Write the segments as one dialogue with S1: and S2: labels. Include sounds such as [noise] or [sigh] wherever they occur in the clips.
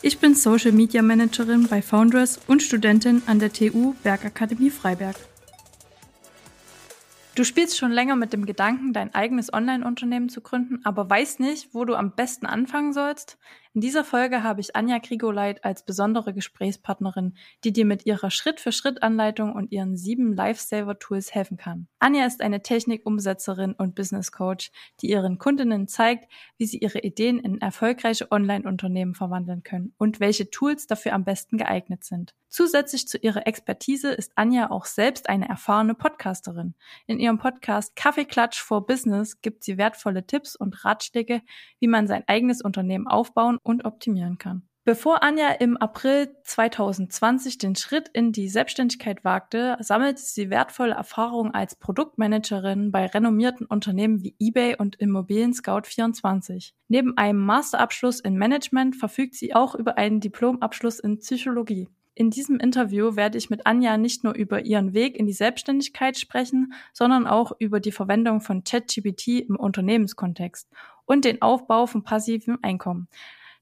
S1: Ich bin Social Media Managerin bei Foundress und Studentin an der TU Bergakademie Freiberg. Du spielst schon länger mit dem Gedanken, dein eigenes Online-Unternehmen zu gründen, aber weißt nicht, wo du am besten anfangen sollst? In dieser Folge habe ich Anja Grigoleit als besondere Gesprächspartnerin, die dir mit ihrer Schritt-für-Schritt-Anleitung und ihren sieben Lifesaver-Tools helfen kann. Anja ist eine Technikumsetzerin und Business Coach, die ihren Kundinnen zeigt, wie sie ihre Ideen in erfolgreiche Online-Unternehmen verwandeln können und welche Tools dafür am besten geeignet sind. Zusätzlich zu ihrer Expertise ist Anja auch selbst eine erfahrene Podcasterin. In ihrem Podcast Kaffeeklatsch for Business gibt sie wertvolle Tipps und Ratschläge, wie man sein eigenes Unternehmen aufbauen und optimieren kann. Bevor Anja im April 2020 den Schritt in die Selbstständigkeit wagte, sammelte sie wertvolle Erfahrungen als Produktmanagerin bei renommierten Unternehmen wie eBay und Immobilien Scout 24. Neben einem Masterabschluss in Management verfügt sie auch über einen Diplomabschluss in Psychologie. In diesem Interview werde ich mit Anja nicht nur über ihren Weg in die Selbstständigkeit sprechen, sondern auch über die Verwendung von ChatGPT im Unternehmenskontext und den Aufbau von passivem Einkommen.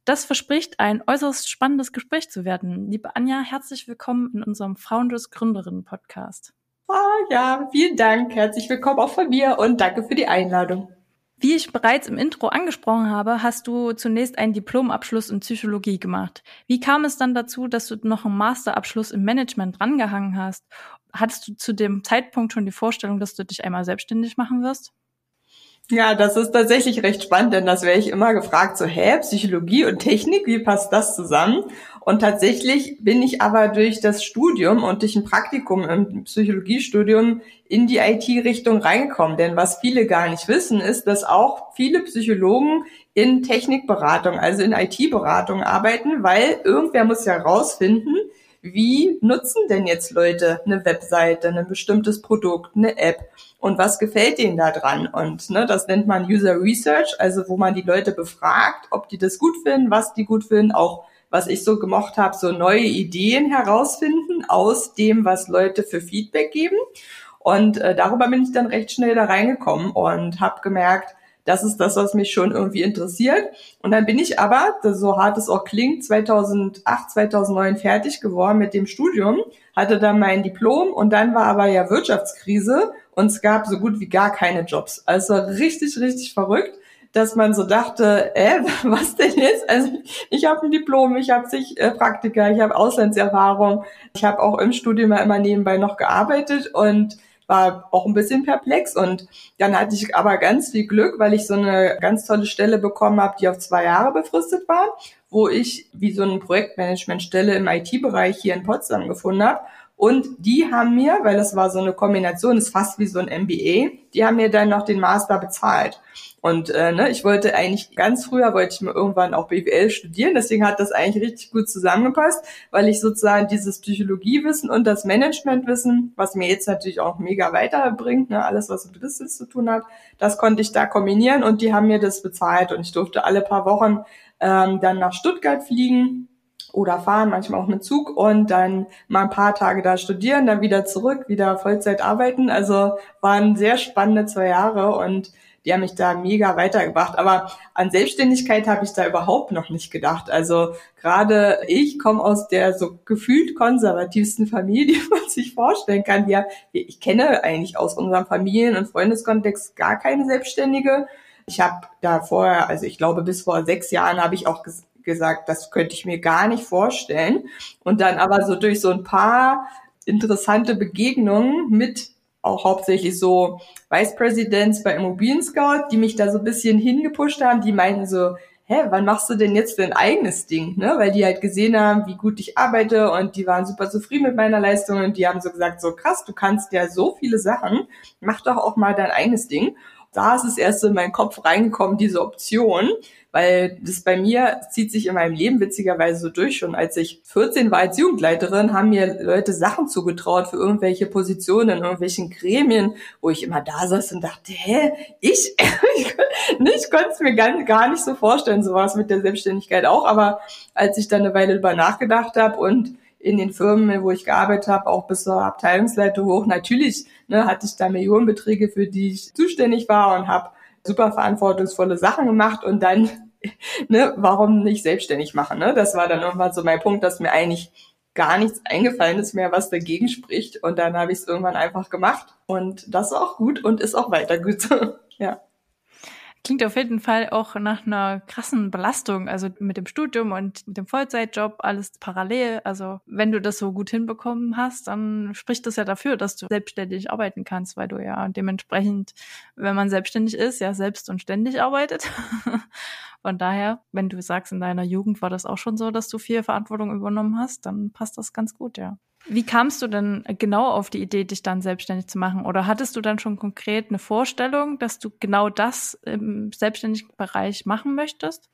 S1: Das verspricht ein äußerst spannendes Gespräch zu werden. Liebe Anja, herzlich willkommen in unserem Founders Gründerinnen Podcast.
S2: Oh, ja, vielen Dank. Herzlich willkommen auch von mir und danke für die Einladung.
S1: Wie ich bereits im Intro angesprochen habe, hast du zunächst einen Diplomabschluss in Psychologie gemacht. Wie kam es dann dazu, dass du noch einen Masterabschluss im Management drangehangen hast? Hattest du zu dem Zeitpunkt schon die Vorstellung, dass du dich einmal selbstständig machen wirst?
S2: Ja, das ist tatsächlich recht spannend, denn das wäre ich immer gefragt, so, hä, Psychologie und Technik, wie passt das zusammen? Und tatsächlich bin ich aber durch das Studium und durch ein Praktikum im Psychologiestudium in die IT-Richtung reingekommen. Denn was viele gar nicht wissen, ist, dass auch viele Psychologen in Technikberatung, also in IT-Beratung arbeiten, weil irgendwer muss ja rausfinden, wie nutzen denn jetzt Leute eine Webseite, ein bestimmtes Produkt, eine App und was gefällt denen da dran? Und ne, das nennt man User Research, also wo man die Leute befragt, ob die das gut finden, was die gut finden, auch was ich so gemocht habe, so neue Ideen herausfinden aus dem, was Leute für Feedback geben. Und äh, darüber bin ich dann recht schnell da reingekommen und habe gemerkt, das ist das, was mich schon irgendwie interessiert. Und dann bin ich aber, so hart es auch klingt, 2008, 2009 fertig geworden mit dem Studium, hatte dann mein Diplom und dann war aber ja Wirtschaftskrise und es gab so gut wie gar keine Jobs. Also richtig, richtig verrückt dass man so dachte, äh, [laughs] was denn jetzt? Also ich habe ein Diplom, ich habe zig äh, Praktika, ich habe Auslandserfahrung, ich habe auch im Studium immer nebenbei noch gearbeitet und war auch ein bisschen perplex und dann hatte ich aber ganz viel Glück, weil ich so eine ganz tolle Stelle bekommen habe, die auf zwei Jahre befristet war, wo ich wie so eine Projektmanagementstelle im IT-Bereich hier in Potsdam gefunden habe. Und die haben mir, weil das war so eine Kombination, ist fast wie so ein MBA, die haben mir dann noch den Master bezahlt. Und äh, ne, ich wollte eigentlich ganz früher wollte ich mal irgendwann auch BWL studieren, deswegen hat das eigentlich richtig gut zusammengepasst, weil ich sozusagen dieses Psychologiewissen und das Managementwissen, was mir jetzt natürlich auch mega weiterbringt, ne, alles was mit Business zu tun hat, das konnte ich da kombinieren und die haben mir das bezahlt und ich durfte alle paar Wochen ähm, dann nach Stuttgart fliegen oder fahren, manchmal auch mit Zug und dann mal ein paar Tage da studieren, dann wieder zurück, wieder Vollzeit arbeiten. Also waren sehr spannende zwei Jahre und die haben mich da mega weitergebracht. Aber an Selbstständigkeit habe ich da überhaupt noch nicht gedacht. Also gerade ich komme aus der so gefühlt konservativsten Familie, [laughs] die man sich vorstellen kann. Ja, ich kenne eigentlich aus unserem Familien- und Freundeskontext gar keine Selbstständige. Ich habe da vorher, also ich glaube bis vor sechs Jahren habe ich auch gesagt, das könnte ich mir gar nicht vorstellen. Und dann aber so durch so ein paar interessante Begegnungen mit auch hauptsächlich so Vice Presidents bei Immobilien Scout, die mich da so ein bisschen hingepusht haben, die meinten so, hä, wann machst du denn jetzt dein eigenes Ding, ne? Weil die halt gesehen haben, wie gut ich arbeite und die waren super zufrieden mit meiner Leistung und die haben so gesagt, so krass, du kannst ja so viele Sachen, mach doch auch mal dein eigenes Ding. Da ist es erst so in meinen Kopf reingekommen, diese Option, weil das bei mir zieht sich in meinem Leben witzigerweise so durch. Schon als ich 14 war als Jugendleiterin, haben mir Leute Sachen zugetraut für irgendwelche Positionen in irgendwelchen Gremien, wo ich immer da saß und dachte, hä, ich? [laughs] ich konnte es mir gar, nicht so vorstellen, sowas mit der Selbstständigkeit auch. Aber als ich dann eine Weile drüber nachgedacht habe und in den Firmen, wo ich gearbeitet habe, auch bis zur Abteilungsleitung hoch. Natürlich ne, hatte ich da Millionenbeträge, für die ich zuständig war und habe super verantwortungsvolle Sachen gemacht und dann, [laughs] ne, warum nicht selbstständig machen? Ne? Das war dann irgendwann so mein Punkt, dass mir eigentlich gar nichts eingefallen ist mehr, was dagegen spricht. Und dann habe ich es irgendwann einfach gemacht. Und das ist auch gut und ist auch weiter gut. [laughs] ja.
S1: Klingt auf jeden Fall auch nach einer krassen Belastung, also mit dem Studium und mit dem Vollzeitjob, alles parallel. Also wenn du das so gut hinbekommen hast, dann spricht das ja dafür, dass du selbstständig arbeiten kannst, weil du ja dementsprechend, wenn man selbstständig ist, ja selbst und ständig arbeitet. [laughs] Von daher, wenn du sagst, in deiner Jugend war das auch schon so, dass du viel Verantwortung übernommen hast, dann passt das ganz gut, ja. Wie kamst du denn genau auf die Idee, dich dann selbstständig zu machen? Oder hattest du dann schon konkret eine Vorstellung, dass du genau das im selbstständigen Bereich machen möchtest?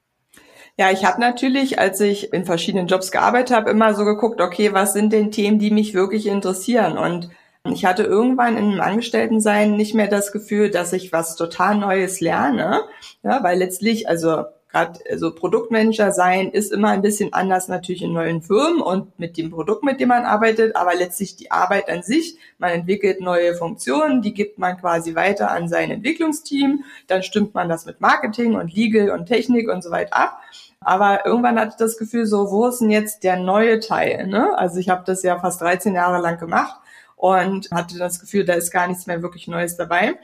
S2: Ja, ich habe natürlich, als ich in verschiedenen Jobs gearbeitet habe, immer so geguckt, okay, was sind denn Themen, die mich wirklich interessieren? Und ich hatte irgendwann in einem Angestelltensein nicht mehr das Gefühl, dass ich was total Neues lerne, ja, weil letztlich, also gerade also Produktmanager sein ist immer ein bisschen anders natürlich in neuen Firmen und mit dem Produkt, mit dem man arbeitet, aber letztlich die Arbeit an sich, man entwickelt neue Funktionen, die gibt man quasi weiter an sein Entwicklungsteam, dann stimmt man das mit Marketing und Legal und Technik und so weiter ab. Aber irgendwann hatte ich das Gefühl, so, wo ist denn jetzt der neue Teil? Ne? Also ich habe das ja fast 13 Jahre lang gemacht und hatte das Gefühl, da ist gar nichts mehr wirklich Neues dabei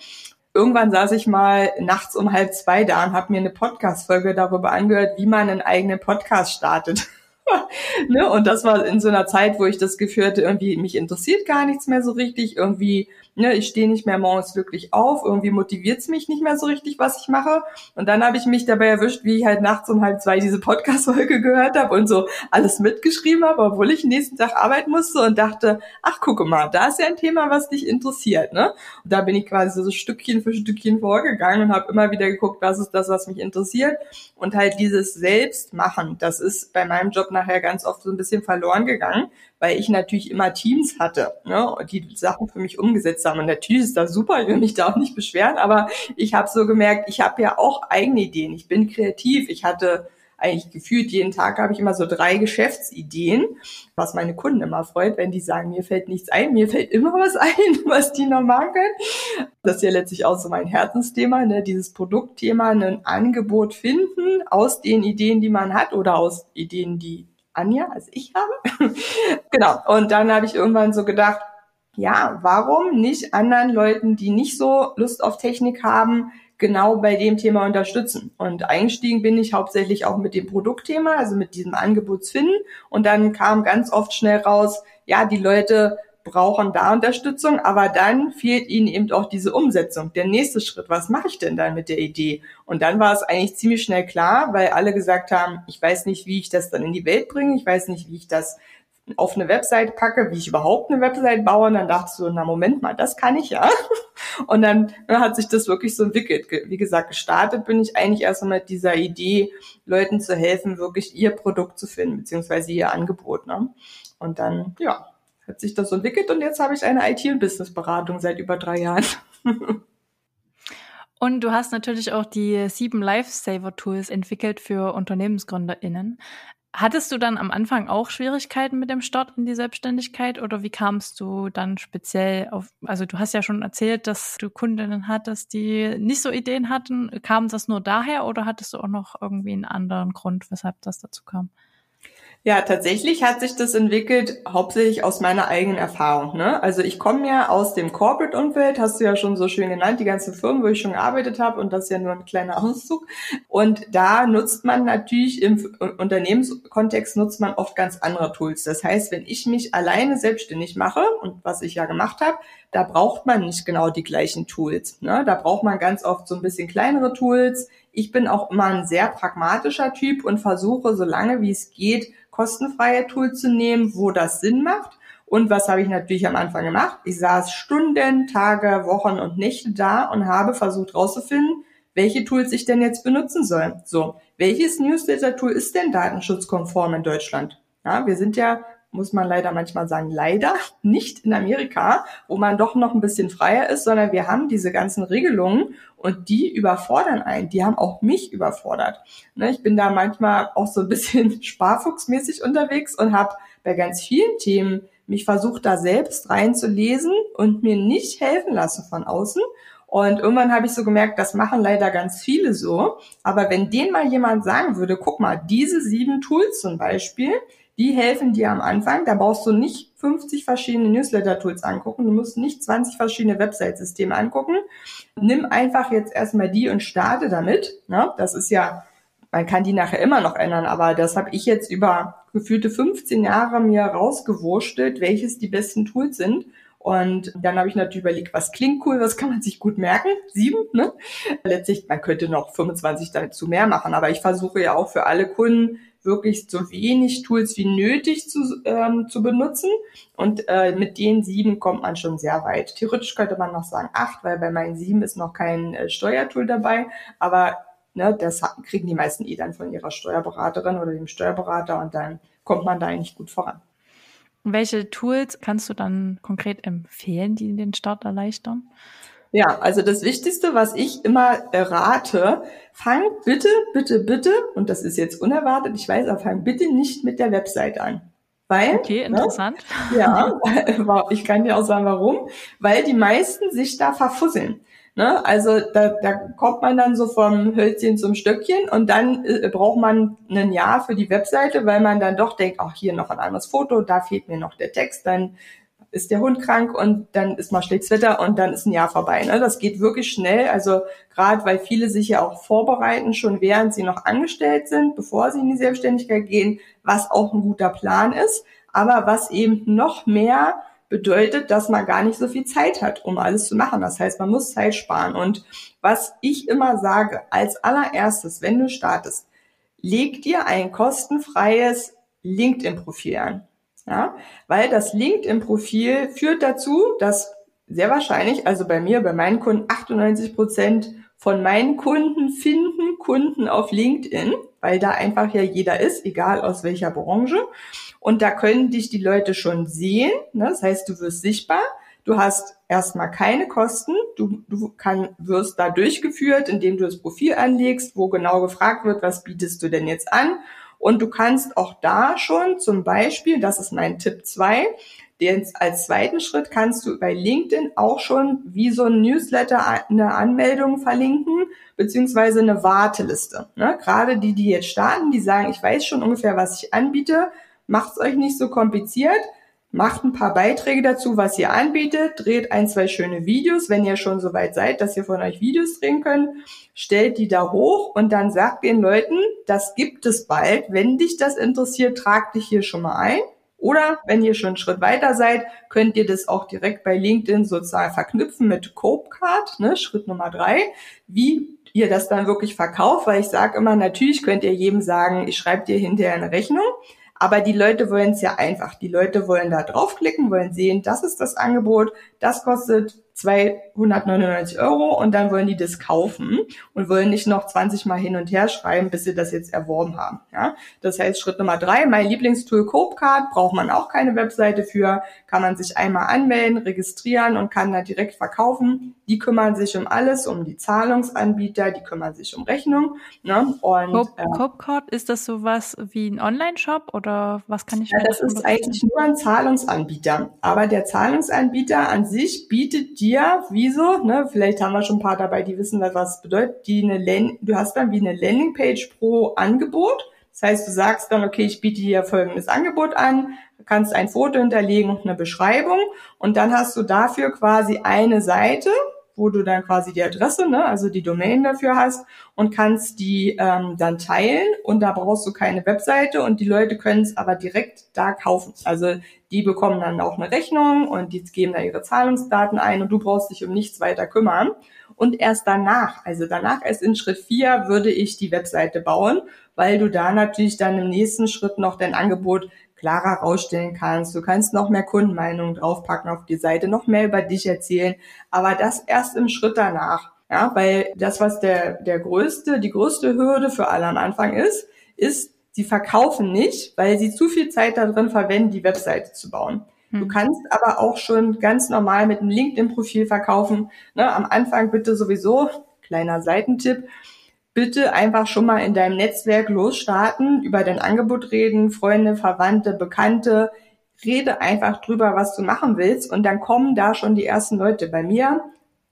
S2: irgendwann saß ich mal nachts um halb zwei da und habe mir eine Podcast-Folge darüber angehört, wie man einen eigenen Podcast startet. [laughs] ne? Und das war in so einer Zeit, wo ich das Gefühl hatte, irgendwie mich interessiert gar nichts mehr so richtig, irgendwie ne, ich stehe nicht mehr morgens wirklich auf, irgendwie motiviert es mich nicht mehr so richtig, was ich mache. Und dann habe ich mich dabei erwischt, wie ich halt nachts um halb zwei diese Podcast-Folge [laughs] gehört habe und so alles mitgeschrieben habe, obwohl ich nächsten Tag arbeiten musste und dachte, ach gucke mal, da ist ja ein Thema, was dich interessiert. Ne? Und da bin ich quasi so Stückchen für Stückchen vorgegangen und habe immer wieder geguckt, was ist das, was mich interessiert. Und halt dieses Selbstmachen, das ist bei meinem Job nachher ganz oft so ein bisschen verloren gegangen, weil ich natürlich immer Teams hatte, ne, die Sachen für mich umgesetzt haben. Und natürlich ist das super, ich will mich da auch nicht beschweren, aber ich habe so gemerkt, ich habe ja auch eigene Ideen. Ich bin kreativ. Ich hatte eigentlich gefühlt jeden Tag habe ich immer so drei Geschäftsideen, was meine Kunden immer freut, wenn die sagen, mir fällt nichts ein, mir fällt immer was [laughs] ein, was die noch machen können. Das ist ja letztlich auch so mein Herzensthema, ne? dieses Produktthema, ein Angebot finden aus den Ideen, die man hat oder aus Ideen, die Anja, als ich habe. [laughs] genau. Und dann habe ich irgendwann so gedacht, ja, warum nicht anderen Leuten, die nicht so Lust auf Technik haben, genau bei dem Thema unterstützen. Und eingestiegen bin ich hauptsächlich auch mit dem Produktthema, also mit diesem Angebotsfinden. Und dann kam ganz oft schnell raus, ja, die Leute brauchen da Unterstützung, aber dann fehlt ihnen eben auch diese Umsetzung. Der nächste Schritt, was mache ich denn dann mit der Idee? Und dann war es eigentlich ziemlich schnell klar, weil alle gesagt haben, ich weiß nicht, wie ich das dann in die Welt bringe, ich weiß nicht, wie ich das auf eine Website packe, wie ich überhaupt eine Website baue. Und dann dachte ich so, na Moment mal, das kann ich ja. [laughs] Und dann, dann hat sich das wirklich so entwickelt. Wie gesagt, gestartet bin ich eigentlich erst mal mit dieser Idee, Leuten zu helfen, wirklich ihr Produkt zu finden, beziehungsweise ihr Angebot. Ne? Und dann, ja, hat sich das entwickelt und jetzt habe ich eine IT- und Businessberatung seit über drei Jahren. [laughs]
S1: Und du hast natürlich auch die sieben Lifesaver-Tools entwickelt für UnternehmensgründerInnen. Hattest du dann am Anfang auch Schwierigkeiten mit dem Start in die Selbstständigkeit oder wie kamst du dann speziell auf, also du hast ja schon erzählt, dass du Kundinnen hattest, die nicht so Ideen hatten. Kam das nur daher oder hattest du auch noch irgendwie einen anderen Grund, weshalb das dazu kam?
S2: Ja, tatsächlich hat sich das entwickelt hauptsächlich aus meiner eigenen Erfahrung. Ne? Also ich komme ja aus dem Corporate-Umfeld, hast du ja schon so schön genannt, die ganze Firmen, wo ich schon gearbeitet habe und das ist ja nur ein kleiner Auszug. Und da nutzt man natürlich im Unternehmenskontext nutzt man oft ganz andere Tools. Das heißt, wenn ich mich alleine selbstständig mache und was ich ja gemacht habe, da braucht man nicht genau die gleichen Tools. Ne? Da braucht man ganz oft so ein bisschen kleinere Tools. Ich bin auch immer ein sehr pragmatischer Typ und versuche, so lange wie es geht, kostenfreie Tools zu nehmen, wo das Sinn macht. Und was habe ich natürlich am Anfang gemacht? Ich saß Stunden, Tage, Wochen und Nächte da und habe versucht herauszufinden, welche Tools ich denn jetzt benutzen soll. So, welches Newsletter-Tool ist denn datenschutzkonform in Deutschland? Ja, wir sind ja muss man leider manchmal sagen, leider nicht in Amerika, wo man doch noch ein bisschen freier ist, sondern wir haben diese ganzen Regelungen und die überfordern einen. Die haben auch mich überfordert. Ne, ich bin da manchmal auch so ein bisschen [laughs] sparfuchsmäßig unterwegs und habe bei ganz vielen Themen mich versucht, da selbst reinzulesen und mir nicht helfen lassen von außen. Und irgendwann habe ich so gemerkt, das machen leider ganz viele so. Aber wenn denen mal jemand sagen würde, guck mal, diese sieben Tools zum Beispiel, die helfen dir am Anfang. Da brauchst du nicht 50 verschiedene Newsletter-Tools angucken. Du musst nicht 20 verschiedene Website-Systeme angucken. Nimm einfach jetzt erstmal die und starte damit. Ja, das ist ja, man kann die nachher immer noch ändern, aber das habe ich jetzt über gefühlte 15 Jahre mir rausgewurstelt, welches die besten Tools sind. Und dann habe ich natürlich überlegt, was klingt cool, was kann man sich gut merken? Sieben, ne? Letztlich, man könnte noch 25 dazu mehr machen, aber ich versuche ja auch für alle Kunden wirklich so wenig Tools wie nötig zu, ähm, zu benutzen. Und äh, mit den sieben kommt man schon sehr weit. Theoretisch könnte man noch sagen acht, weil bei meinen sieben ist noch kein äh, Steuertool dabei. Aber ne, das kriegen die meisten eh dann von ihrer Steuerberaterin oder dem Steuerberater und dann kommt man da eigentlich gut voran.
S1: Welche Tools kannst du dann konkret empfehlen, die den Start erleichtern?
S2: Ja, also das Wichtigste, was ich immer rate, fang bitte, bitte, bitte, und das ist jetzt unerwartet, ich weiß, aber fang bitte nicht mit der Website an. Weil,
S1: okay, ne, interessant.
S2: Ne, ja, [laughs] ich kann dir auch sagen, warum. Weil die meisten sich da verfusseln. Ne? Also da, da kommt man dann so vom Hölzchen zum Stöckchen und dann äh, braucht man ein Jahr für die Webseite, weil man dann doch denkt, ach hier noch ein anderes Foto, da fehlt mir noch der Text, dann ist der Hund krank und dann ist mal schlechtes Wetter und dann ist ein Jahr vorbei. Ne? Das geht wirklich schnell. Also gerade weil viele sich ja auch vorbereiten, schon während sie noch angestellt sind, bevor sie in die Selbstständigkeit gehen, was auch ein guter Plan ist, aber was eben noch mehr bedeutet, dass man gar nicht so viel Zeit hat, um alles zu machen. Das heißt, man muss Zeit sparen. Und was ich immer sage, als allererstes, wenn du startest, leg dir ein kostenfreies LinkedIn-Profil an. Ja, weil das LinkedIn-Profil führt dazu, dass sehr wahrscheinlich, also bei mir, bei meinen Kunden, 98 Prozent von meinen Kunden finden Kunden auf LinkedIn, weil da einfach ja jeder ist, egal aus welcher Branche. Und da können dich die Leute schon sehen. Ne? Das heißt, du wirst sichtbar. Du hast erstmal keine Kosten. Du, du kann, wirst da durchgeführt, indem du das Profil anlegst, wo genau gefragt wird, was bietest du denn jetzt an? Und du kannst auch da schon zum Beispiel, das ist mein Tipp zwei, als zweiten Schritt kannst du bei LinkedIn auch schon wie so ein Newsletter eine Anmeldung verlinken, beziehungsweise eine Warteliste. Ne? Gerade die, die jetzt starten, die sagen, ich weiß schon ungefähr, was ich anbiete, macht's euch nicht so kompliziert macht ein paar Beiträge dazu, was ihr anbietet, dreht ein, zwei schöne Videos, wenn ihr schon so weit seid, dass ihr von euch Videos drehen könnt, stellt die da hoch und dann sagt den Leuten, das gibt es bald. Wenn dich das interessiert, trag dich hier schon mal ein. Oder wenn ihr schon einen Schritt weiter seid, könnt ihr das auch direkt bei LinkedIn sozusagen verknüpfen mit Copecard, ne, Schritt Nummer drei, wie ihr das dann wirklich verkauft, weil ich sage immer, natürlich könnt ihr jedem sagen, ich schreibe dir hinterher eine Rechnung, aber die Leute wollen es ja einfach. Die Leute wollen da draufklicken, wollen sehen, das ist das Angebot, das kostet 299 Euro und dann wollen die das kaufen und wollen nicht noch 20 Mal hin und her schreiben, bis sie das jetzt erworben haben. Ja? Das heißt, Schritt Nummer drei, mein Lieblingstool Copecard, braucht man auch keine Webseite für, kann man sich einmal anmelden, registrieren und kann da direkt verkaufen. Die kümmern sich um alles, um die Zahlungsanbieter, die kümmern sich um Rechnung.
S1: Ne? Und, Cope, äh, Copecard, ist das sowas wie ein Online-Shop oder was kann ich
S2: ja, Das ist eigentlich nur ein Zahlungsanbieter. Aber der Zahlungsanbieter an sich bietet die dir, wieso, ne, vielleicht haben wir schon ein paar dabei, die wissen, was das bedeutet, die eine Land du hast dann wie eine Landingpage pro Angebot. Das heißt, du sagst dann, okay, ich biete hier folgendes Angebot an, kannst ein Foto hinterlegen und eine Beschreibung. Und dann hast du dafür quasi eine Seite, wo du dann quasi die Adresse, ne, also die Domain dafür hast und kannst die ähm, dann teilen und da brauchst du keine Webseite und die Leute können es aber direkt da kaufen. Also die bekommen dann auch eine Rechnung und die geben da ihre Zahlungsdaten ein und du brauchst dich um nichts weiter kümmern. Und erst danach, also danach erst in Schritt vier würde ich die Webseite bauen, weil du da natürlich dann im nächsten Schritt noch dein Angebot klarer rausstellen kannst. Du kannst noch mehr Kundenmeinungen draufpacken auf die Seite, noch mehr über dich erzählen, aber das erst im Schritt danach. Ja, weil das, was der, der größte, die größte Hürde für alle am Anfang ist, ist, sie verkaufen nicht, weil sie zu viel Zeit darin verwenden, die Webseite zu bauen. Du hm. kannst aber auch schon ganz normal mit einem LinkedIn-Profil verkaufen. Ne, am Anfang bitte sowieso, kleiner Seitentipp, bitte einfach schon mal in deinem Netzwerk losstarten, über dein Angebot reden, Freunde, Verwandte, Bekannte, rede einfach drüber, was du machen willst und dann kommen da schon die ersten Leute. Bei mir,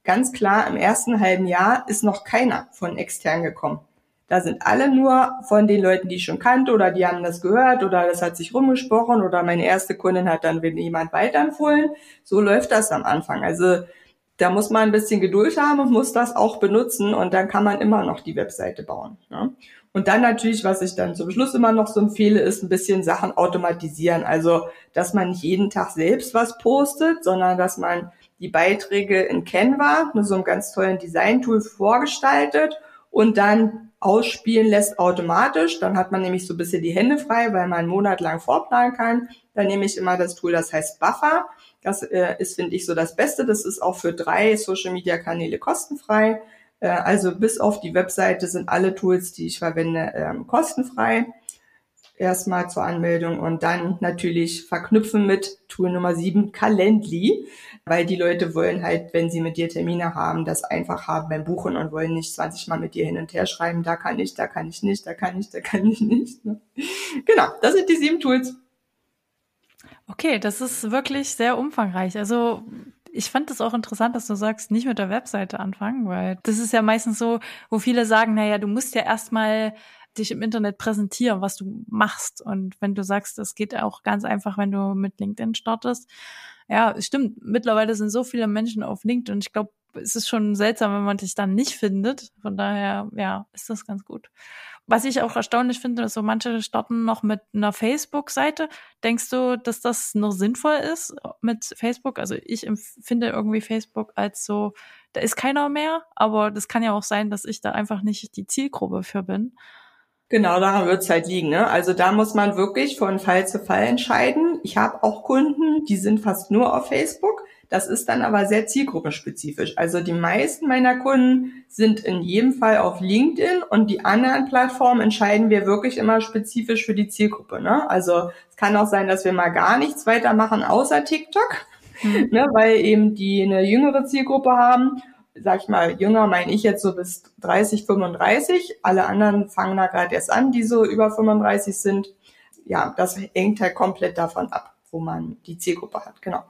S2: ganz klar, im ersten halben Jahr ist noch keiner von extern gekommen. Da sind alle nur von den Leuten, die ich schon kannte oder die haben das gehört oder das hat sich rumgesprochen oder meine erste Kundin hat dann jemand weiterempfohlen. So läuft das am Anfang. Also da muss man ein bisschen Geduld haben und muss das auch benutzen und dann kann man immer noch die Webseite bauen. Ja. Und dann natürlich, was ich dann zum Schluss immer noch so empfehle, ist ein bisschen Sachen automatisieren. Also, dass man nicht jeden Tag selbst was postet, sondern dass man die Beiträge in Canva, mit so einem ganz tollen Design-Tool vorgestaltet und dann ausspielen lässt automatisch. Dann hat man nämlich so ein bisschen die Hände frei, weil man einen Monat lang vorplanen kann. Dann nehme ich immer das Tool, das heißt Buffer. Das äh, ist, finde ich, so das Beste. Das ist auch für drei Social-Media-Kanäle kostenfrei. Äh, also bis auf die Webseite sind alle Tools, die ich verwende, ähm, kostenfrei. Erstmal zur Anmeldung und dann natürlich verknüpfen mit Tool Nummer 7, Calendly, weil die Leute wollen halt, wenn sie mit dir Termine haben, das einfach haben beim Buchen und wollen nicht 20 Mal mit dir hin und her schreiben, da kann ich, da kann ich nicht, da kann ich, da kann ich nicht. Ne? Genau, das sind die sieben Tools.
S1: Okay, das ist wirklich sehr umfangreich. Also ich fand das auch interessant, dass du sagst, nicht mit der Webseite anfangen, weil das ist ja meistens so, wo viele sagen, naja, du musst ja erstmal dich im Internet präsentieren, was du machst. Und wenn du sagst, das geht auch ganz einfach, wenn du mit LinkedIn startest. Ja, stimmt. Mittlerweile sind so viele Menschen auf LinkedIn und ich glaube, es ist schon seltsam, wenn man dich dann nicht findet. Von daher, ja, ist das ganz gut. Was ich auch erstaunlich finde, ist so manche starten noch mit einer Facebook-Seite. Denkst du, dass das noch sinnvoll ist mit Facebook? Also ich empfinde irgendwie Facebook als so, da ist keiner mehr, aber das kann ja auch sein, dass ich da einfach nicht die Zielgruppe für bin.
S2: Genau, daran wird es halt liegen. Ne? Also da muss man wirklich von Fall zu Fall entscheiden. Ich habe auch Kunden, die sind fast nur auf Facebook. Das ist dann aber sehr zielgruppenspezifisch. Also die meisten meiner Kunden sind in jedem Fall auf LinkedIn und die anderen Plattformen entscheiden wir wirklich immer spezifisch für die Zielgruppe. Ne? Also es kann auch sein, dass wir mal gar nichts weitermachen außer TikTok, mhm. ne? weil eben die eine jüngere Zielgruppe haben. Sag ich mal, jünger meine ich jetzt so bis 30, 35. Alle anderen fangen da gerade erst an, die so über 35 sind. Ja, das hängt halt komplett davon ab, wo man die Zielgruppe hat. Genau.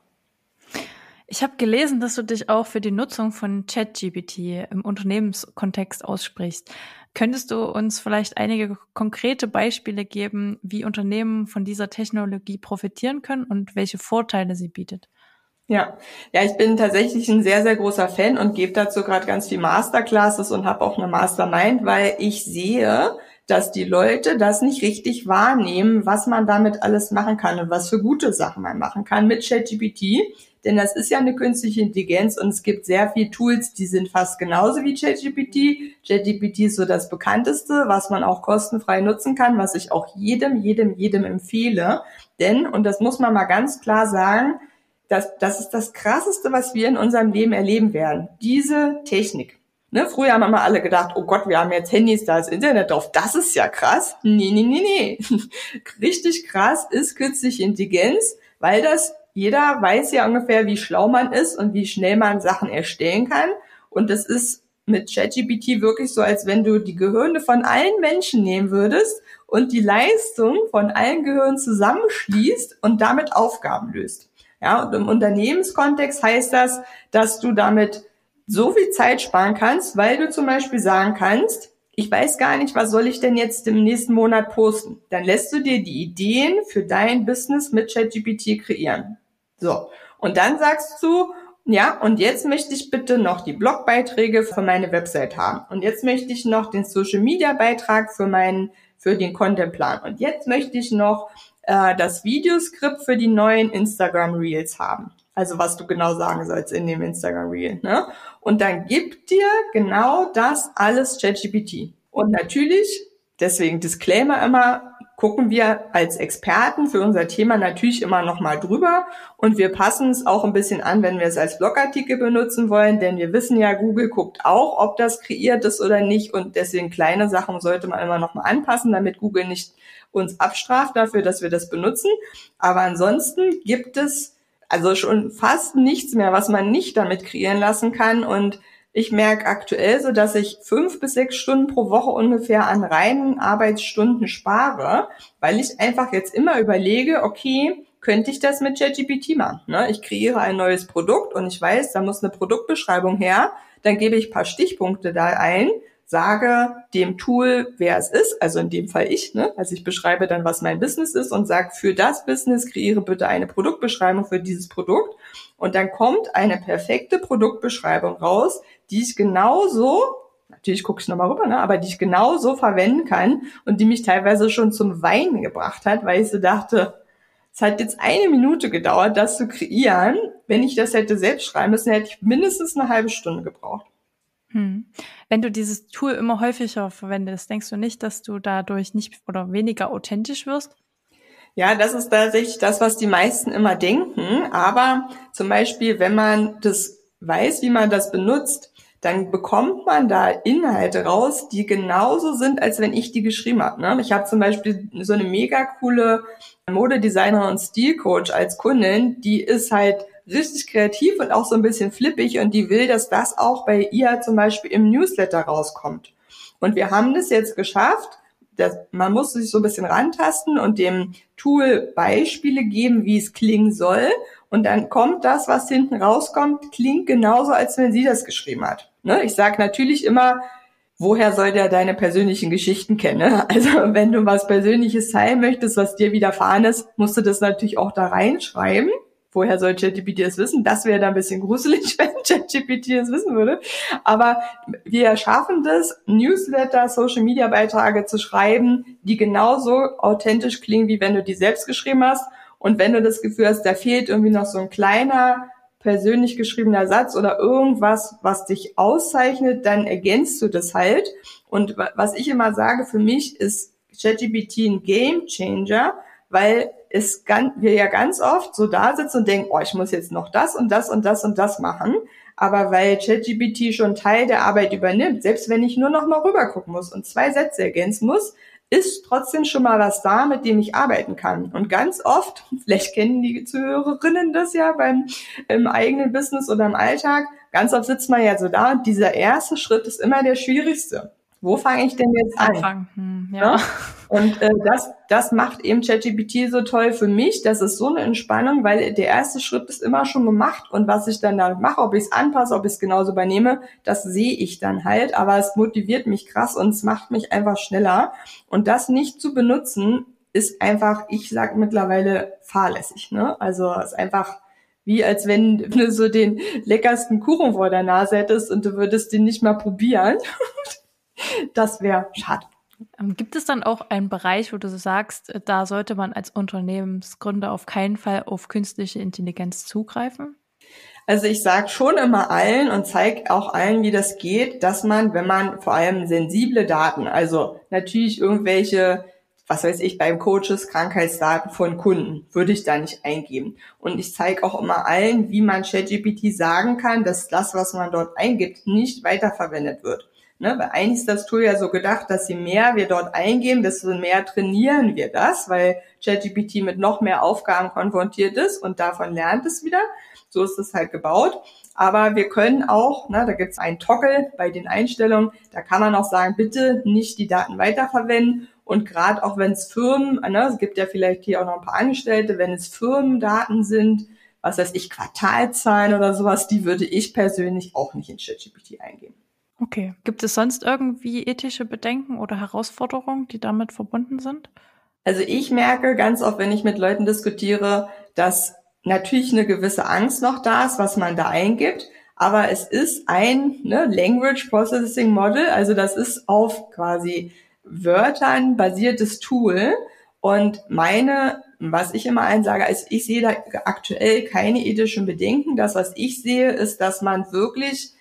S1: Ich habe gelesen, dass du dich auch für die Nutzung von ChatGPT im Unternehmenskontext aussprichst. Könntest du uns vielleicht einige konkrete Beispiele geben, wie Unternehmen von dieser Technologie profitieren können und welche Vorteile sie bietet?
S2: Ja, ja, ich bin tatsächlich ein sehr, sehr großer Fan und gebe dazu gerade ganz viel Masterclasses und habe auch eine Mastermind, weil ich sehe, dass die Leute das nicht richtig wahrnehmen, was man damit alles machen kann und was für gute Sachen man machen kann mit ChatGPT denn das ist ja eine künstliche Intelligenz und es gibt sehr viele Tools, die sind fast genauso wie ChatGPT. ChatGPT ist so das bekannteste, was man auch kostenfrei nutzen kann, was ich auch jedem, jedem, jedem empfehle. Denn, und das muss man mal ganz klar sagen, das, das ist das Krasseste, was wir in unserem Leben erleben werden. Diese Technik. Ne, früher haben immer alle gedacht, oh Gott, wir haben jetzt Handys, da ist Internet drauf. Das ist ja krass. Nee, nee, nee, nee. [laughs] Richtig krass ist künstliche Intelligenz, weil das jeder weiß ja ungefähr, wie schlau man ist und wie schnell man Sachen erstellen kann. Und das ist mit ChatGPT wirklich so, als wenn du die Gehirne von allen Menschen nehmen würdest und die Leistung von allen Gehirnen zusammenschließt und damit Aufgaben löst. Ja, und im Unternehmenskontext heißt das, dass du damit so viel Zeit sparen kannst, weil du zum Beispiel sagen kannst, ich weiß gar nicht, was soll ich denn jetzt im nächsten Monat posten? Dann lässt du dir die Ideen für dein Business mit ChatGPT kreieren. So, und dann sagst du, ja, und jetzt möchte ich bitte noch die Blogbeiträge für meine Website haben. Und jetzt möchte ich noch den Social Media Beitrag für meinen, für den Contentplan. Und jetzt möchte ich noch äh, das Videoskript für die neuen Instagram Reels haben. Also was du genau sagen sollst in dem Instagram Reel. Ne? Und dann gibt dir genau das alles ChatGPT. Und natürlich, deswegen Disclaimer immer, gucken wir als Experten für unser Thema natürlich immer noch mal drüber und wir passen es auch ein bisschen an, wenn wir es als Blogartikel benutzen wollen, denn wir wissen ja, Google guckt auch, ob das kreiert ist oder nicht und deswegen kleine Sachen sollte man immer noch mal anpassen, damit Google nicht uns abstraft dafür, dass wir das benutzen. Aber ansonsten gibt es also schon fast nichts mehr, was man nicht damit kreieren lassen kann und ich merke aktuell so, dass ich fünf bis sechs Stunden pro Woche ungefähr an reinen Arbeitsstunden spare, weil ich einfach jetzt immer überlege, okay, könnte ich das mit ChatGPT machen? Ne? Ich kreiere ein neues Produkt und ich weiß, da muss eine Produktbeschreibung her. Dann gebe ich paar Stichpunkte da ein, sage dem Tool, wer es ist, also in dem Fall ich, ne? also ich beschreibe dann, was mein Business ist und sage, für das Business kreiere bitte eine Produktbeschreibung für dieses Produkt und dann kommt eine perfekte Produktbeschreibung raus, die ich genauso, natürlich gucke ich nochmal rüber, ne, aber die ich genauso verwenden kann und die mich teilweise schon zum Weinen gebracht hat, weil ich so dachte, es hat jetzt eine Minute gedauert, das zu kreieren. Wenn ich das hätte selbst schreiben müssen, hätte ich mindestens eine halbe Stunde gebraucht.
S1: Hm. Wenn du dieses Tool immer häufiger verwendest, denkst du nicht, dass du dadurch nicht oder weniger authentisch wirst?
S2: Ja, das ist tatsächlich das, was die meisten immer denken. Aber zum Beispiel, wenn man das weiß, wie man das benutzt, dann bekommt man da Inhalte raus, die genauso sind, als wenn ich die geschrieben habe. Ne? Ich habe zum Beispiel so eine mega coole Modedesigner und Stilcoach als Kundin, die ist halt richtig kreativ und auch so ein bisschen flippig und die will, dass das auch bei ihr zum Beispiel im Newsletter rauskommt. Und wir haben das jetzt geschafft. Dass, man muss sich so ein bisschen rantasten und dem Tool Beispiele geben, wie es klingen soll. Und dann kommt das, was hinten rauskommt, klingt genauso, als wenn sie das geschrieben hat. Ne? Ich sage natürlich immer, woher soll der deine persönlichen Geschichten kennen? Ne? [laughs] Also wenn du was Persönliches teilen möchtest, was dir widerfahren ist, musst du das natürlich auch da reinschreiben. Woher soll ChatGPT es wissen? Das wäre da ein bisschen gruselig, [laughs] wenn ChatGPT es wissen würde. Aber wir schaffen das, Newsletter, Social-Media-Beiträge zu schreiben, die genauso authentisch klingen, wie wenn du die selbst geschrieben hast und wenn du das Gefühl hast, da fehlt irgendwie noch so ein kleiner persönlich geschriebener Satz oder irgendwas, was dich auszeichnet, dann ergänzt du das halt. Und was ich immer sage, für mich ist ChatGPT ein Game Changer, weil es ganz, wir ja ganz oft so da sitzen und denken, oh, ich muss jetzt noch das und das und das und das machen. Aber weil ChatGPT schon Teil der Arbeit übernimmt, selbst wenn ich nur noch mal rüber gucken muss und zwei Sätze ergänzen muss, ist trotzdem schon mal was da, mit dem ich arbeiten kann. Und ganz oft, [laughs] vielleicht kennen die Zuhörerinnen das ja beim im eigenen Business oder im Alltag, ganz oft sitzt man ja so da und dieser erste Schritt ist immer der schwierigste wo fange ich denn jetzt an? Anfangen. Hm, ja. Und äh, das, das macht eben ChatGPT so toll für mich. Das ist so eine Entspannung, weil der erste Schritt ist immer schon gemacht und was ich dann damit mache, ob ich es anpasse, ob ich es genauso übernehme, das sehe ich dann halt. Aber es motiviert mich krass und es macht mich einfach schneller. Und das nicht zu benutzen, ist einfach, ich sag mittlerweile fahrlässig. Ne? Also es ist einfach wie als wenn du so den leckersten Kuchen vor der Nase hättest und du würdest den nicht mal probieren. [laughs] Das wäre schade.
S1: Ähm, gibt es dann auch einen Bereich, wo du sagst, äh, da sollte man als Unternehmensgründer auf keinen Fall auf künstliche Intelligenz zugreifen?
S2: Also ich sage schon immer allen und zeige auch allen, wie das geht, dass man, wenn man vor allem sensible Daten, also natürlich irgendwelche, was weiß ich, beim Coaches Krankheitsdaten von Kunden, würde ich da nicht eingeben. Und ich zeige auch immer allen, wie man ChatGPT sagen kann, dass das, was man dort eingibt, nicht weiterverwendet wird. Ne, weil eigentlich ist das Tool ja so gedacht, dass je mehr wir dort eingeben, desto mehr trainieren wir das, weil ChatGPT mit noch mehr Aufgaben konfrontiert ist und davon lernt es wieder. So ist es halt gebaut. Aber wir können auch, ne, da gibt es einen Toggle bei den Einstellungen, da kann man auch sagen, bitte nicht die Daten weiterverwenden. Und gerade auch wenn es Firmen, ne, es gibt ja vielleicht hier auch noch ein paar Angestellte, wenn es Firmendaten sind, was weiß ich, Quartalzahlen oder sowas, die würde ich persönlich auch nicht in ChatGPT eingeben.
S1: Okay. Gibt es sonst irgendwie ethische Bedenken oder Herausforderungen, die damit verbunden sind?
S2: Also ich merke ganz oft, wenn ich mit Leuten diskutiere, dass natürlich eine gewisse Angst noch da ist, was man da eingibt. Aber es ist ein ne, Language Processing Model, also das ist auf quasi Wörtern basiertes Tool. Und meine, was ich immer einsage, ist, ich sehe da aktuell keine ethischen Bedenken. Das, was ich sehe, ist, dass man wirklich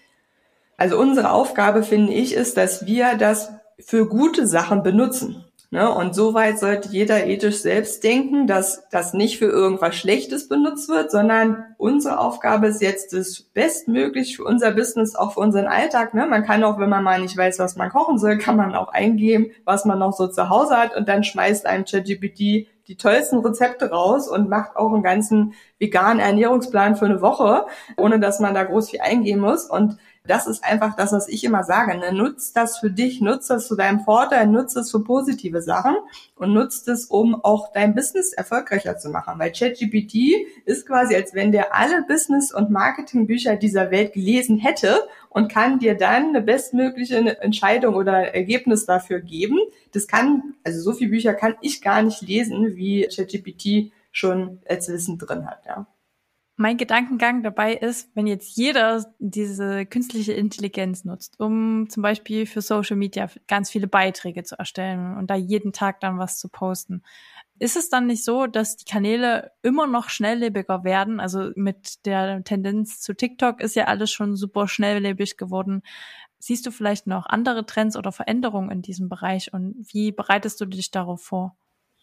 S2: also unsere Aufgabe, finde ich, ist, dass wir das für gute Sachen benutzen. Ne? Und soweit sollte jeder ethisch selbst denken, dass das nicht für irgendwas Schlechtes benutzt wird, sondern unsere Aufgabe ist jetzt das bestmöglich für unser Business, auch für unseren Alltag. Ne? Man kann auch, wenn man mal nicht weiß, was man kochen soll, kann man auch eingeben, was man noch so zu Hause hat und dann schmeißt einem ChatGPT die tollsten Rezepte raus und macht auch einen ganzen veganen Ernährungsplan für eine Woche, ohne dass man da groß viel eingehen muss. Und das ist einfach das, was ich immer sage. Ne? Nutzt das für dich, nutzt das zu deinem Vorteil, nutzt es für positive Sachen und nutzt es, um auch dein Business erfolgreicher zu machen. Weil ChatGPT ist quasi, als wenn der alle Business- und Marketingbücher dieser Welt gelesen hätte und kann dir dann eine bestmögliche Entscheidung oder Ergebnis dafür geben. Das kann, also so viele Bücher kann ich gar nicht lesen, wie ChatGPT schon als Wissen drin hat, ja.
S1: Mein Gedankengang dabei ist, wenn jetzt jeder diese künstliche Intelligenz nutzt, um zum Beispiel für Social Media ganz viele Beiträge zu erstellen und da jeden Tag dann was zu posten, ist es dann nicht so, dass die Kanäle immer noch schnelllebiger werden? Also mit der Tendenz zu TikTok ist ja alles schon super schnelllebig geworden. Siehst du vielleicht noch andere Trends oder Veränderungen in diesem Bereich und wie bereitest du dich darauf vor?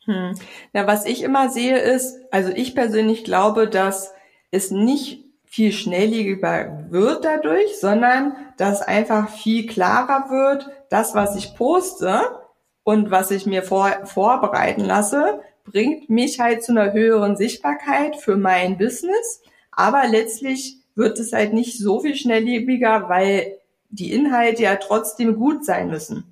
S2: Hm. Ja, was ich immer sehe ist, also ich persönlich glaube, dass es nicht viel schnelllebiger wird dadurch, sondern dass einfach viel klarer wird, das, was ich poste und was ich mir vor, vorbereiten lasse, bringt mich halt zu einer höheren Sichtbarkeit für mein Business. Aber letztlich wird es halt nicht so viel schnelllebiger, weil die Inhalte ja trotzdem gut sein müssen.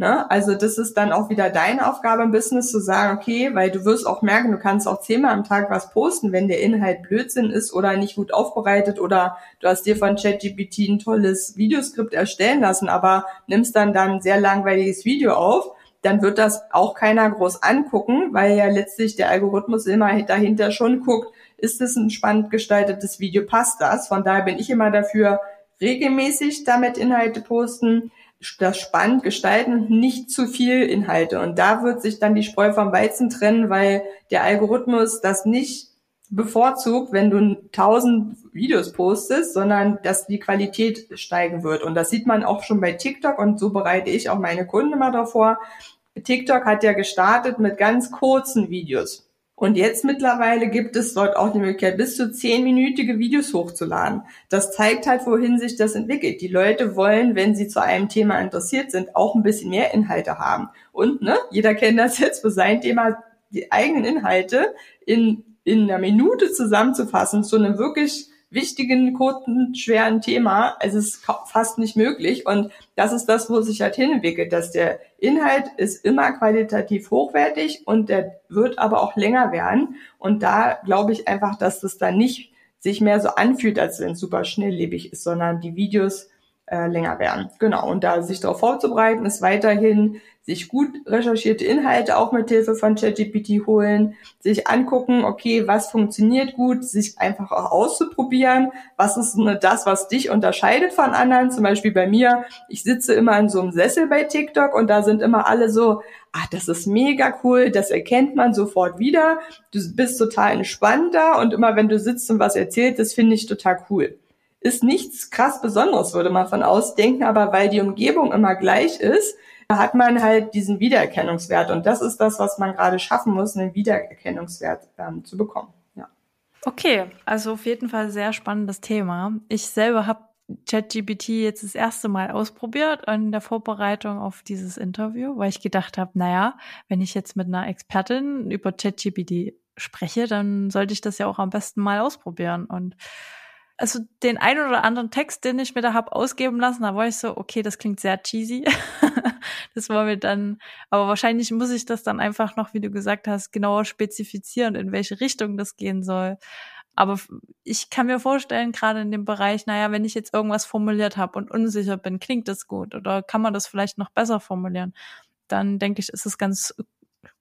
S2: Ne? Also das ist dann auch wieder deine Aufgabe im Business zu sagen, okay, weil du wirst auch merken, du kannst auch zehnmal am Tag was posten, wenn der Inhalt Blödsinn ist oder nicht gut aufbereitet oder du hast dir von ChatGPT ein tolles Videoskript erstellen lassen, aber nimmst dann dann ein sehr langweiliges Video auf, dann wird das auch keiner groß angucken, weil ja letztlich der Algorithmus immer dahinter schon guckt, ist es ein spannend gestaltetes Video, passt das? Von daher bin ich immer dafür, regelmäßig damit Inhalte posten das spannend gestalten, nicht zu viel Inhalte. Und da wird sich dann die Spreu vom Weizen trennen, weil der Algorithmus das nicht bevorzugt, wenn du tausend Videos postest, sondern dass die Qualität steigen wird. Und das sieht man auch schon bei TikTok und so bereite ich auch meine Kunden immer davor. TikTok hat ja gestartet mit ganz kurzen Videos. Und jetzt mittlerweile gibt es dort auch die Möglichkeit, bis zu zehnminütige Videos hochzuladen. Das zeigt halt, wohin sich das entwickelt. Die Leute wollen, wenn sie zu einem Thema interessiert sind, auch ein bisschen mehr Inhalte haben. Und ne, jeder kennt das jetzt für sein Thema, die eigenen Inhalte in, in einer Minute zusammenzufassen zu einem wirklich wichtigen, kurzen, schweren Thema. Es ist fast nicht möglich. Und das ist das, wo sich halt hinentwickelt, dass der Inhalt ist immer qualitativ hochwertig und der wird aber auch länger werden. Und da glaube ich einfach, dass das dann nicht sich mehr so anfühlt, als wenn es super schnelllebig ist, sondern die Videos äh, länger werden. Genau. Und da sich darauf vorzubereiten, ist weiterhin sich gut recherchierte Inhalte auch mit Hilfe von ChatGPT holen, sich angucken, okay, was funktioniert gut, sich einfach auch auszuprobieren, was ist ne, das, was dich unterscheidet von anderen. Zum Beispiel bei mir, ich sitze immer in so einem Sessel bei TikTok und da sind immer alle so, ah, das ist mega cool, das erkennt man sofort wieder, du bist total entspannter und immer wenn du sitzt und was erzählst, das finde ich total cool ist nichts krass Besonderes, würde man von ausdenken, aber weil die Umgebung immer gleich ist, hat man halt diesen Wiedererkennungswert. Und das ist das, was man gerade schaffen muss, einen Wiedererkennungswert ähm, zu bekommen. Ja.
S1: Okay, also auf jeden Fall sehr spannendes Thema. Ich selber habe ChatGPT jetzt das erste Mal ausprobiert in der Vorbereitung auf dieses Interview, weil ich gedacht habe, naja, wenn ich jetzt mit einer Expertin über ChatGPT spreche, dann sollte ich das ja auch am besten mal ausprobieren. Und also den einen oder anderen Text, den ich mir da hab ausgeben lassen, da war ich so, okay, das klingt sehr cheesy. [laughs] das war mir dann, aber wahrscheinlich muss ich das dann einfach noch, wie du gesagt hast, genauer spezifizieren, in welche Richtung das gehen soll. Aber ich kann mir vorstellen, gerade in dem Bereich, naja, wenn ich jetzt irgendwas formuliert habe und unsicher bin, klingt das gut oder kann man das vielleicht noch besser formulieren, dann denke ich, ist es ganz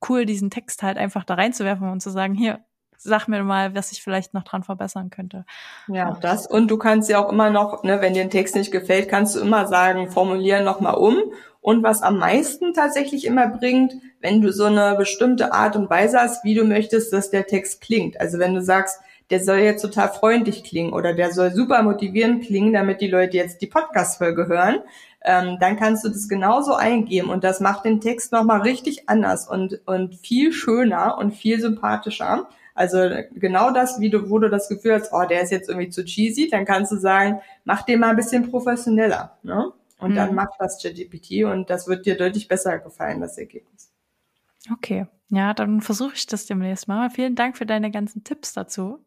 S1: cool, diesen Text halt einfach da reinzuwerfen und zu sagen, hier, sag mir mal, was ich vielleicht noch dran verbessern könnte.
S2: Ja, das. Und du kannst ja auch immer noch, ne, wenn dir ein Text nicht gefällt, kannst du immer sagen, formulieren nochmal um. Und was am meisten tatsächlich immer bringt, wenn du so eine bestimmte Art und Weise hast, wie du möchtest, dass der Text klingt. Also wenn du sagst, der soll jetzt total freundlich klingen oder der soll super motivierend klingen, damit die Leute jetzt die Podcast-Folge hören, ähm, dann kannst du das genauso eingeben und das macht den Text nochmal richtig anders und, und viel schöner und viel sympathischer. Also genau das, wie du, wo du das Gefühl hast, oh, der ist jetzt irgendwie zu cheesy, dann kannst du sagen, mach den mal ein bisschen professioneller. Ne? Und mhm. dann mach das ChatGPT und das wird dir deutlich besser gefallen, das Ergebnis.
S1: Okay, ja, dann versuche ich das demnächst mal. Vielen Dank für deine ganzen Tipps dazu.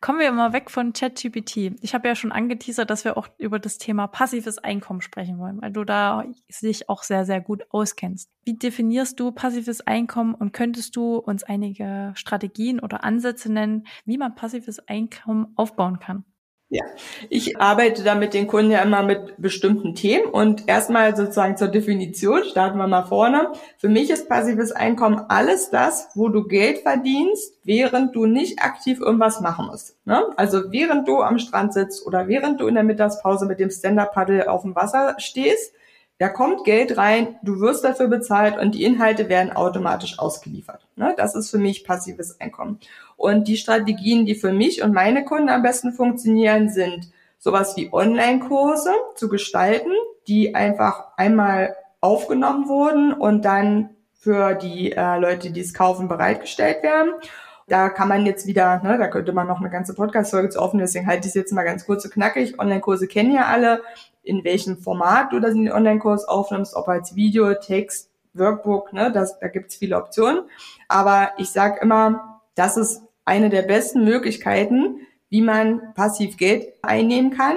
S1: Kommen wir mal weg von ChatGPT. Ich habe ja schon angeteasert, dass wir auch über das Thema passives Einkommen sprechen wollen, weil du da sich auch sehr, sehr gut auskennst. Wie definierst du passives Einkommen und könntest du uns einige Strategien oder Ansätze nennen, wie man passives Einkommen aufbauen kann?
S2: Ja, ich arbeite da mit den Kunden ja immer mit bestimmten Themen und erstmal sozusagen zur Definition, starten wir mal vorne. Für mich ist passives Einkommen alles das, wo du Geld verdienst, während du nicht aktiv irgendwas machen musst. Ne? Also während du am Strand sitzt oder während du in der Mittagspause mit dem Stand-Up-Paddle auf dem Wasser stehst, da kommt Geld rein, du wirst dafür bezahlt und die Inhalte werden automatisch ausgeliefert. Ne? Das ist für mich passives Einkommen. Und die Strategien, die für mich und meine Kunden am besten funktionieren, sind sowas wie Online-Kurse zu gestalten, die einfach einmal aufgenommen wurden und dann für die äh, Leute, die es kaufen, bereitgestellt werden. Da kann man jetzt wieder, ne, da könnte man noch eine ganze Podcast-Folge zu offen, deswegen halte ich es jetzt mal ganz kurz und knackig. Online-Kurse kennen ja alle, in welchem Format du das in den Online-Kurs aufnimmst, ob als Video, Text, Workbook, ne, das, da gibt's viele Optionen. Aber ich sage immer, das ist eine der besten Möglichkeiten, wie man passiv Geld einnehmen kann.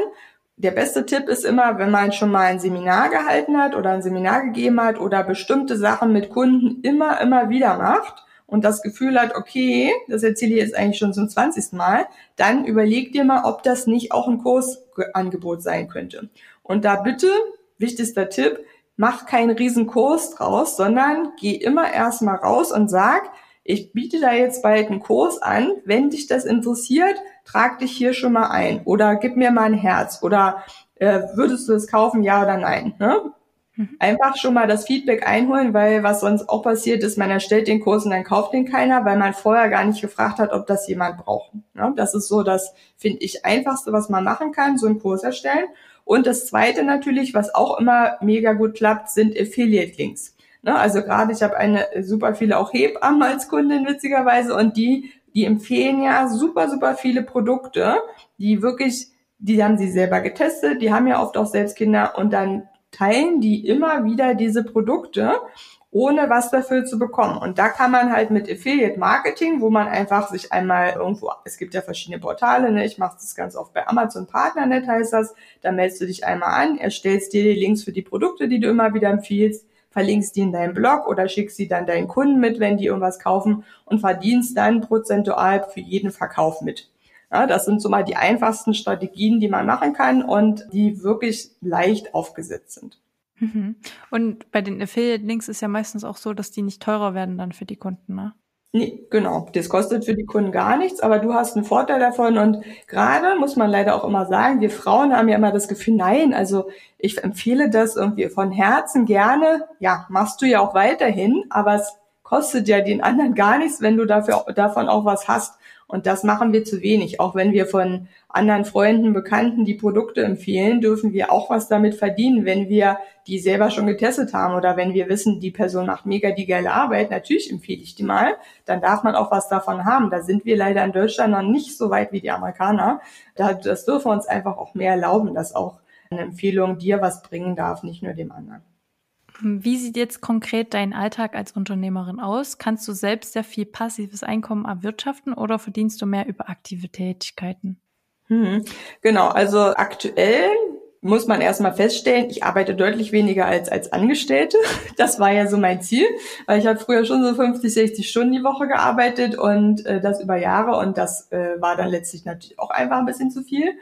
S2: Der beste Tipp ist immer, wenn man schon mal ein Seminar gehalten hat oder ein Seminar gegeben hat oder bestimmte Sachen mit Kunden immer, immer wieder macht und das Gefühl hat, okay, das erzähle ich jetzt eigentlich schon zum 20. Mal, dann überleg dir mal, ob das nicht auch ein Kursangebot sein könnte. Und da bitte, wichtigster Tipp, mach keinen riesen draus, sondern geh immer erstmal raus und sag, ich biete da jetzt bald einen Kurs an. Wenn dich das interessiert, trag dich hier schon mal ein oder gib mir mal ein Herz oder äh, würdest du es kaufen, ja oder nein? Ne? Mhm. Einfach schon mal das Feedback einholen, weil was sonst auch passiert ist, man erstellt den Kurs und dann kauft den keiner, weil man vorher gar nicht gefragt hat, ob das jemand braucht. Ne? Das ist so das, finde ich, einfachste, was man machen kann, so einen Kurs erstellen. Und das zweite natürlich, was auch immer mega gut klappt, sind Affiliate-Links. Ne? Also gerade ich habe eine super viele auch Hebammen als Kundin witzigerweise und die, die empfehlen ja super, super viele Produkte, die wirklich, die haben sie selber getestet, die haben ja oft auch selbst Kinder und dann teilen die immer wieder diese Produkte ohne was dafür zu bekommen. Und da kann man halt mit Affiliate Marketing, wo man einfach sich einmal irgendwo, es gibt ja verschiedene Portale, ne? ich mache das ganz oft bei Amazon Partnernet heißt das, da meldest du dich einmal an, erstellst dir die Links für die Produkte, die du immer wieder empfiehlst, verlinkst die in deinen Blog oder schickst sie dann deinen Kunden mit, wenn die irgendwas kaufen und verdienst dann prozentual für jeden Verkauf mit. Ja, das sind so mal die einfachsten Strategien, die man machen kann und die wirklich leicht aufgesetzt sind.
S1: Mhm. Und bei den Affiliate-Links ist ja meistens auch so, dass die nicht teurer werden dann für die Kunden, ne?
S2: Nee, genau. Das kostet für die Kunden gar nichts, aber du hast einen Vorteil davon. Und gerade muss man leider auch immer sagen, wir Frauen haben ja immer das Gefühl, nein, also ich empfehle das irgendwie von Herzen gerne. Ja, machst du ja auch weiterhin, aber es kostet ja den anderen gar nichts, wenn du dafür, davon auch was hast. Und das machen wir zu wenig. Auch wenn wir von anderen Freunden, Bekannten die Produkte empfehlen, dürfen wir auch was damit verdienen, wenn wir die selber schon getestet haben oder wenn wir wissen, die Person macht mega die geile Arbeit. Natürlich empfehle ich die mal. Dann darf man auch was davon haben. Da sind wir leider in Deutschland noch nicht so weit wie die Amerikaner. das dürfen wir uns einfach auch mehr erlauben, dass auch eine Empfehlung dir was bringen darf, nicht nur dem anderen.
S1: Wie sieht jetzt konkret dein Alltag als Unternehmerin aus? Kannst du selbst sehr viel passives Einkommen erwirtschaften oder verdienst du mehr über aktive Tätigkeiten?
S2: Hm, genau, also aktuell muss man erstmal feststellen, ich arbeite deutlich weniger als als Angestellte. [laughs] Das war ja so mein Ziel, weil ich habe früher schon so 50, 60 Stunden die Woche gearbeitet und äh, das über Jahre und das äh, war dann letztlich natürlich auch einfach ein bisschen zu viel.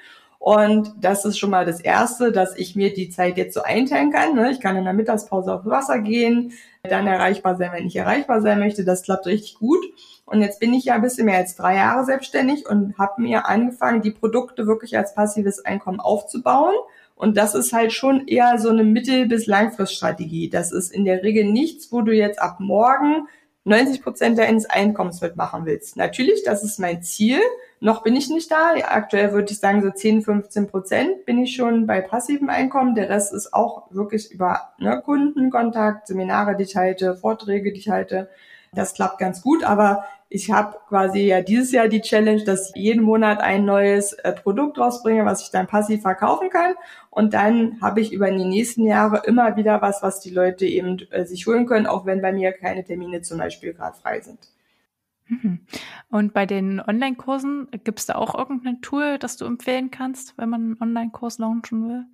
S2: Und das ist schon mal das Erste, dass ich mir die Zeit jetzt so einteilen kann. Ne? Ich kann in der Mittagspause auf Wasser gehen, dann erreichbar sein, wenn ich erreichbar sein möchte. Das klappt richtig gut. Und jetzt bin ich ja ein bisschen mehr als drei Jahre selbstständig und habe mir angefangen, die Produkte wirklich als passives Einkommen aufzubauen. Und das ist halt schon eher so eine Mittel- bis Langfriststrategie. Das ist in der Regel nichts, wo du jetzt ab morgen 90 Prozent deines Einkommens mitmachen willst. Natürlich, das ist mein Ziel. Noch bin ich nicht da. Aktuell würde ich sagen, so 10, 15 Prozent bin ich schon bei passivem Einkommen. Der Rest ist auch wirklich über ne, Kundenkontakt, Seminare, die ich halte, Vorträge, die ich halte. Das klappt ganz gut, aber ich habe quasi ja dieses Jahr die Challenge, dass ich jeden Monat ein neues äh, Produkt rausbringe, was ich dann passiv verkaufen kann. Und dann habe ich über die nächsten Jahre immer wieder was, was die Leute eben äh, sich holen können, auch wenn bei mir keine Termine zum Beispiel gerade frei sind.
S1: Mhm. Und bei den Online-Kursen, gibt es da auch irgendein Tool, das du empfehlen kannst, wenn man einen Online-Kurs launchen will?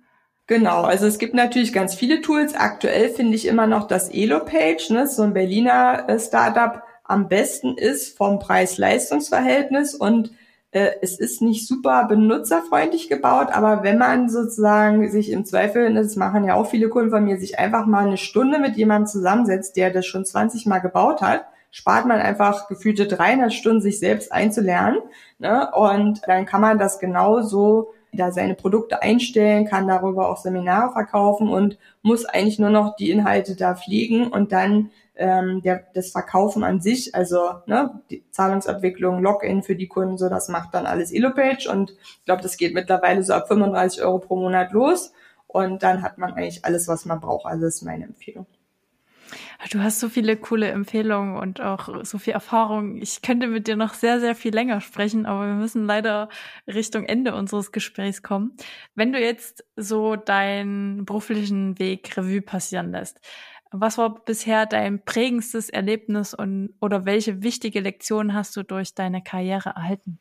S2: Genau, also es gibt natürlich ganz viele Tools. Aktuell finde ich immer noch das Elo-Page, ne, so ein Berliner äh, Startup, am besten ist vom Preis-Leistungs-Verhältnis und äh, es ist nicht super benutzerfreundlich gebaut, aber wenn man sozusagen sich im Zweifel, das machen ja auch viele Kunden von mir, sich einfach mal eine Stunde mit jemandem zusammensetzt, der das schon 20 Mal gebaut hat, spart man einfach gefühlte 300 Stunden, sich selbst einzulernen. Ne? Und dann kann man das genauso da seine Produkte einstellen, kann darüber auch Seminare verkaufen und muss eigentlich nur noch die Inhalte da pflegen und dann ähm, der, das Verkaufen an sich, also ne, die Zahlungsabwicklung, Login für die Kunden, so das macht dann alles Elopage und ich glaube, das geht mittlerweile so ab 35 Euro pro Monat los und dann hat man eigentlich alles, was man braucht. Also das ist meine Empfehlung.
S1: Du hast so viele coole Empfehlungen und auch so viel Erfahrung. Ich könnte mit dir noch sehr, sehr viel länger sprechen, aber wir müssen leider Richtung Ende unseres Gesprächs kommen. Wenn du jetzt so deinen beruflichen Weg Revue passieren lässt, was war bisher dein prägendstes Erlebnis und oder welche wichtige Lektion hast du durch deine Karriere erhalten?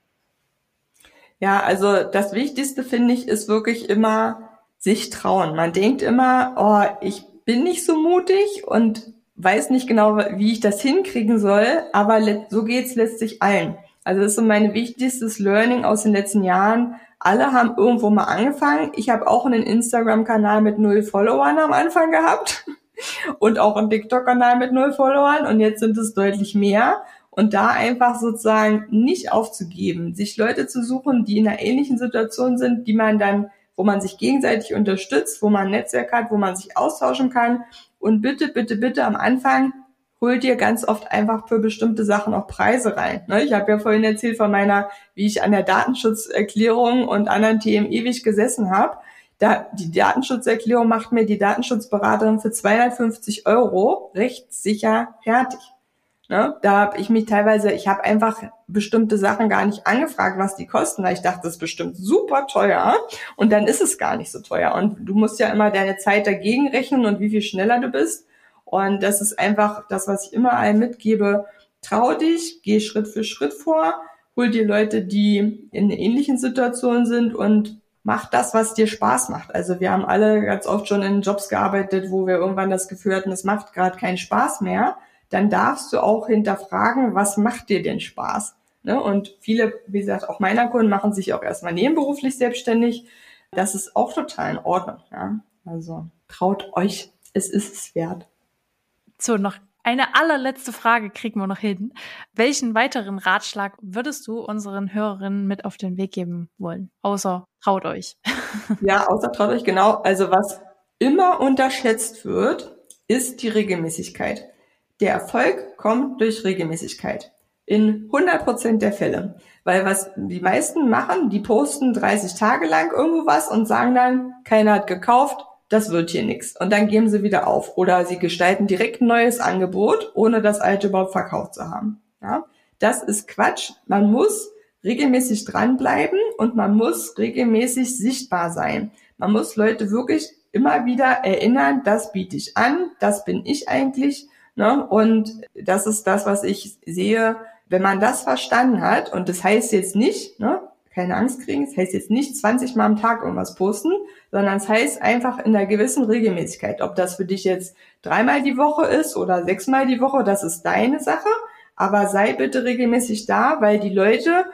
S2: Ja, also das Wichtigste finde ich ist wirklich immer sich trauen. Man denkt immer, oh, ich bin nicht so mutig und weiß nicht genau, wie ich das hinkriegen soll, aber so geht's letztlich allen. Also das ist so mein wichtigstes Learning aus den letzten Jahren. Alle haben irgendwo mal angefangen. Ich habe auch einen Instagram-Kanal mit null Followern am Anfang gehabt [laughs] und auch einen TikTok-Kanal mit null Followern und jetzt sind es deutlich mehr. Und da einfach sozusagen nicht aufzugeben, sich Leute zu suchen, die in einer ähnlichen Situation sind, die man dann, wo man sich gegenseitig unterstützt, wo man ein Netzwerk hat, wo man sich austauschen kann. Und bitte, bitte, bitte am Anfang holt dir ganz oft einfach für bestimmte Sachen auch Preise rein. Ne? Ich habe ja vorhin erzählt von meiner, wie ich an der Datenschutzerklärung und anderen Themen ewig gesessen habe da, die Datenschutzerklärung macht mir die Datenschutzberaterin für 250 Euro rechtssicher fertig. Ne? Da habe ich mich teilweise, ich habe einfach bestimmte Sachen gar nicht angefragt, was die kosten, weil ich dachte, das ist bestimmt super teuer und dann ist es gar nicht so teuer. Und du musst ja immer deine Zeit dagegen rechnen und wie viel schneller du bist. Und das ist einfach das, was ich immer allen mitgebe. Trau dich, geh Schritt für Schritt vor, hol dir Leute, die in ähnlichen Situationen sind und mach das, was dir Spaß macht. Also wir haben alle ganz oft schon in Jobs gearbeitet, wo wir irgendwann das Gefühl hatten, es macht gerade keinen Spaß mehr. Dann darfst du auch hinterfragen, was macht dir denn Spaß? Ne? Und viele, wie gesagt, auch meiner Kunden machen sich auch erstmal nebenberuflich selbstständig. Das ist auch total in Ordnung. Ja? Also traut euch, es ist es wert.
S1: So, noch eine allerletzte Frage kriegen wir noch hin. Welchen weiteren Ratschlag würdest du unseren Hörerinnen mit auf den Weg geben wollen? Außer traut euch. [laughs]
S2: Ja, außer traut euch, genau. Also was immer unterschätzt wird, ist die Regelmäßigkeit. Der Erfolg kommt durch Regelmäßigkeit. In 100 Prozent der Fälle. Weil was die meisten machen, die posten 30 Tage lang irgendwo was und sagen dann, keiner hat gekauft, das wird hier nichts. Und dann geben sie wieder auf. Oder sie gestalten direkt ein neues Angebot, ohne das alte überhaupt verkauft zu haben. Ja? Das ist Quatsch. Man muss regelmäßig dranbleiben und man muss regelmäßig sichtbar sein. Man muss Leute wirklich immer wieder erinnern, das biete ich an, das bin ich eigentlich. Ne? Und das ist das, was ich sehe, wenn man das verstanden hat. Und das heißt jetzt nicht, ne, keine Angst kriegen. Das heißt jetzt nicht 20 Mal am Tag irgendwas posten, sondern es heißt einfach in einer gewissen Regelmäßigkeit. Ob das für dich jetzt dreimal die Woche ist oder sechsmal die Woche, das ist deine Sache. Aber sei bitte regelmäßig da, weil die Leute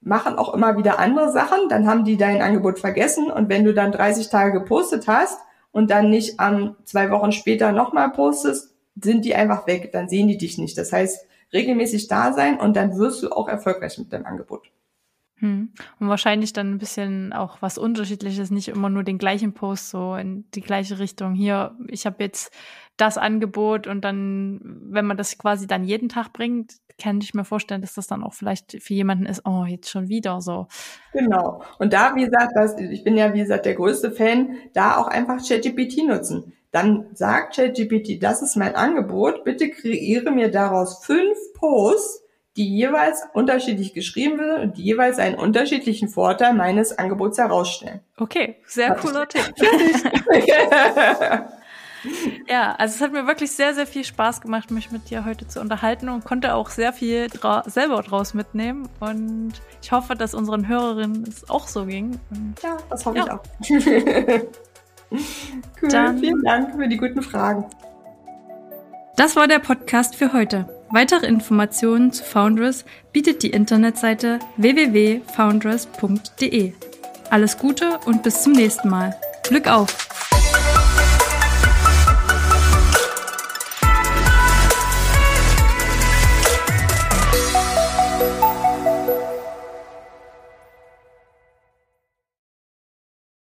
S2: machen auch immer wieder andere Sachen. Dann haben die dein Angebot vergessen. Und wenn du dann 30 Tage gepostet hast und dann nicht an zwei Wochen später nochmal postest, sind die einfach weg. Dann sehen die dich nicht. Das heißt, regelmäßig da sein und dann wirst du auch erfolgreich mit deinem Angebot.
S1: Hm. Und wahrscheinlich dann ein bisschen auch was Unterschiedliches, nicht immer nur den gleichen Post so in die gleiche Richtung. Hier, ich habe jetzt das Angebot und dann, wenn man das quasi dann jeden Tag bringt, kann ich mir vorstellen, dass das dann auch vielleicht für jemanden ist, oh, jetzt schon wieder so.
S2: Genau. Und da, wie gesagt, das, ich bin ja, wie gesagt, der größte Fan, da auch einfach ChatGPT nutzen. Dann sagt ChatGPT, das ist mein Angebot, bitte kreiere mir daraus fünf Posts, die jeweils unterschiedlich geschrieben wird und die jeweils einen unterschiedlichen Vorteil meines Angebots herausstellen.
S1: Okay, sehr cooler Tipp. [laughs] [laughs] Ja, also es hat mir wirklich sehr, sehr viel Spaß gemacht, mich mit dir heute zu unterhalten und konnte auch sehr viel dra selber draus mitnehmen. Und ich hoffe, dass unseren Hörerinnen es auch so ging. Und
S2: ja, das hoffe ja. ich auch. [laughs] cool, Dann, vielen Dank für die guten Fragen.
S1: Das war der Podcast für heute. Weitere Informationen zu Foundress bietet die Internetseite www.foundress.de. Alles Gute und bis zum nächsten Mal. Glück auf!